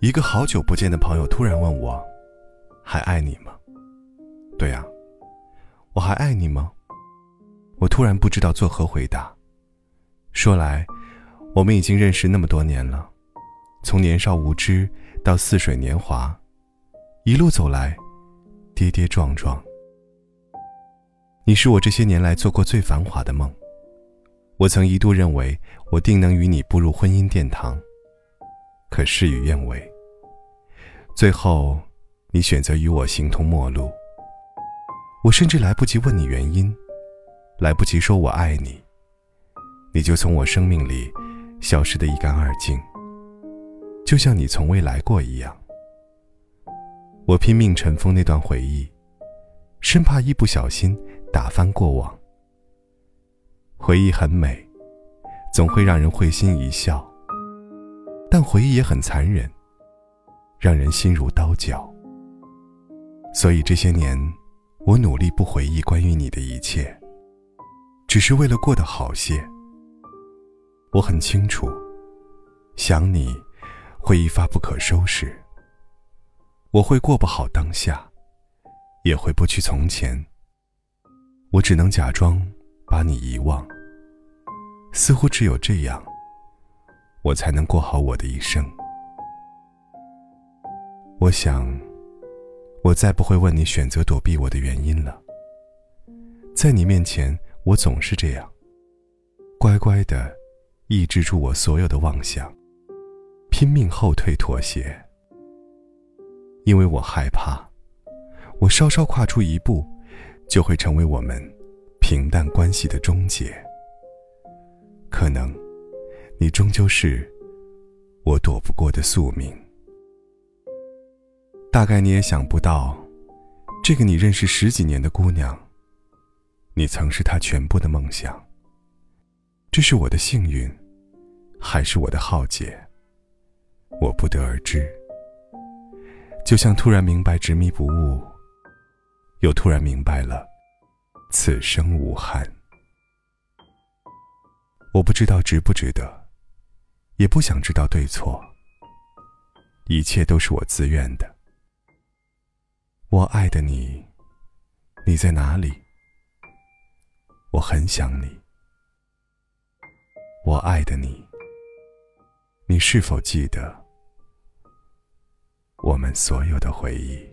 一个好久不见的朋友突然问我：“还爱你吗？”对啊，我还爱你吗？我突然不知道作何回答。说来，我们已经认识那么多年了，从年少无知到似水年华，一路走来，跌跌撞撞。你是我这些年来做过最繁华的梦。我曾一度认为我定能与你步入婚姻殿堂。可事与愿违。最后，你选择与我形同陌路。我甚至来不及问你原因，来不及说我爱你，你就从我生命里消失得一干二净，就像你从未来过一样。我拼命尘封那段回忆，生怕一不小心打翻过往。回忆很美，总会让人会心一笑。但回忆也很残忍，让人心如刀绞。所以这些年，我努力不回忆关于你的一切，只是为了过得好些。我很清楚，想你会一发不可收拾。我会过不好当下，也回不去从前。我只能假装把你遗忘，似乎只有这样。我才能过好我的一生。我想，我再不会问你选择躲避我的原因了。在你面前，我总是这样，乖乖的抑制住我所有的妄想，拼命后退妥协，因为我害怕，我稍稍跨出一步，就会成为我们平淡关系的终结。可能。你终究是我躲不过的宿命。大概你也想不到，这个你认识十几年的姑娘，你曾是她全部的梦想。这是我的幸运，还是我的浩劫？我不得而知。就像突然明白执迷不悟，又突然明白了此生无憾。我不知道值不值得。也不想知道对错，一切都是我自愿的。我爱的你，你在哪里？我很想你。我爱的你，你是否记得我们所有的回忆？